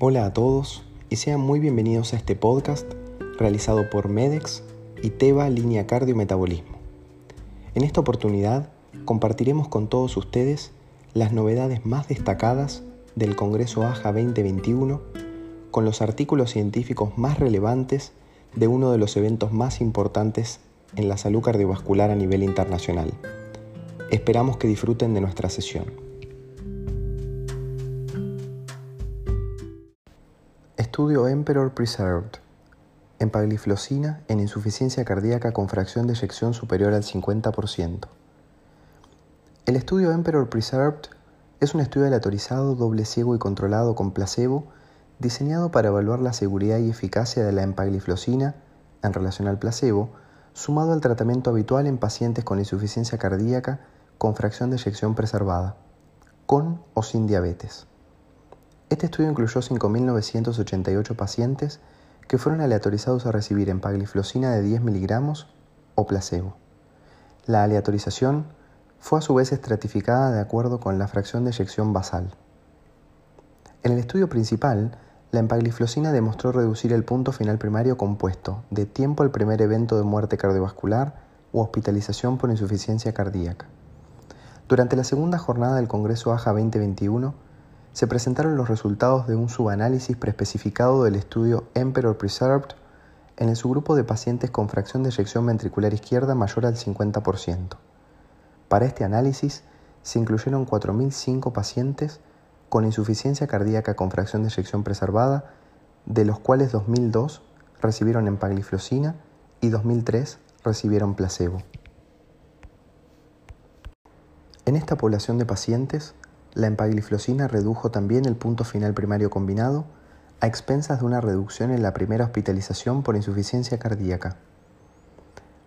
Hola a todos y sean muy bienvenidos a este podcast realizado por MEDEX y Teva Línea Cardio Metabolismo. En esta oportunidad compartiremos con todos ustedes las novedades más destacadas del Congreso AJA 2021 con los artículos científicos más relevantes de uno de los eventos más importantes en la salud cardiovascular a nivel internacional. Esperamos que disfruten de nuestra sesión. Estudio Emperor Preserved. Empagliflozina en insuficiencia cardíaca con fracción de eyección superior al 50%. El estudio Emperor Preserved es un estudio aleatorizado, doble ciego y controlado con placebo, diseñado para evaluar la seguridad y eficacia de la empagliflozina en relación al placebo, sumado al tratamiento habitual en pacientes con insuficiencia cardíaca con fracción de eyección preservada, con o sin diabetes. Este estudio incluyó 5.988 pacientes que fueron aleatorizados a recibir empagliflozina de 10 miligramos o placebo. La aleatorización fue a su vez estratificada de acuerdo con la fracción de eyección basal. En el estudio principal, la empagliflozina demostró reducir el punto final primario compuesto de tiempo al primer evento de muerte cardiovascular u hospitalización por insuficiencia cardíaca. Durante la segunda jornada del Congreso AJA 2021, se presentaron los resultados de un subanálisis preespecificado del estudio Emperor Preserved en el subgrupo de pacientes con fracción de eyección ventricular izquierda mayor al 50%. Para este análisis se incluyeron 4.005 pacientes con insuficiencia cardíaca con fracción de eyección preservada, de los cuales 2.002 recibieron empagliflozina y 2.003 recibieron placebo. En esta población de pacientes, la empagliflozina redujo también el punto final primario combinado a expensas de una reducción en la primera hospitalización por insuficiencia cardíaca.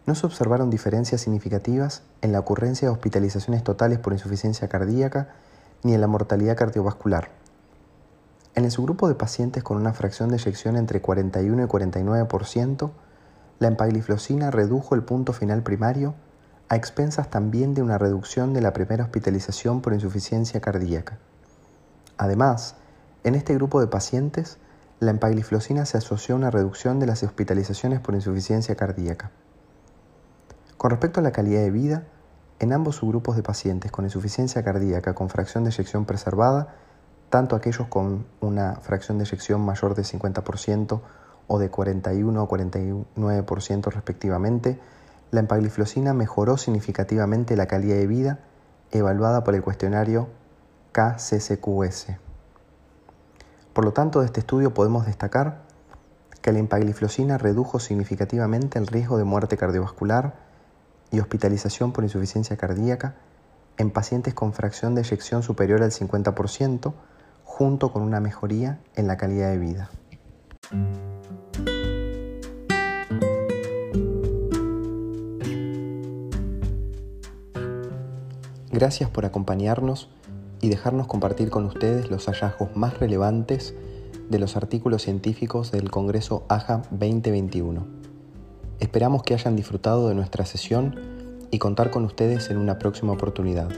No se observaron diferencias significativas en la ocurrencia de hospitalizaciones totales por insuficiencia cardíaca ni en la mortalidad cardiovascular. En el subgrupo de pacientes con una fracción de eyección entre 41 y 49%, la empagliflozina redujo el punto final primario a expensas también de una reducción de la primera hospitalización por insuficiencia cardíaca. Además, en este grupo de pacientes, la empagliflozina se asoció a una reducción de las hospitalizaciones por insuficiencia cardíaca. Con respecto a la calidad de vida, en ambos subgrupos de pacientes con insuficiencia cardíaca con fracción de eyección preservada, tanto aquellos con una fracción de eyección mayor de 50% o de 41 o 49% respectivamente, la empagliflozina mejoró significativamente la calidad de vida evaluada por el cuestionario KCCQS. Por lo tanto, de este estudio podemos destacar que la empagliflozina redujo significativamente el riesgo de muerte cardiovascular y hospitalización por insuficiencia cardíaca en pacientes con fracción de eyección superior al 50%, junto con una mejoría en la calidad de vida. Gracias por acompañarnos y dejarnos compartir con ustedes los hallazgos más relevantes de los artículos científicos del Congreso AJA 2021. Esperamos que hayan disfrutado de nuestra sesión y contar con ustedes en una próxima oportunidad.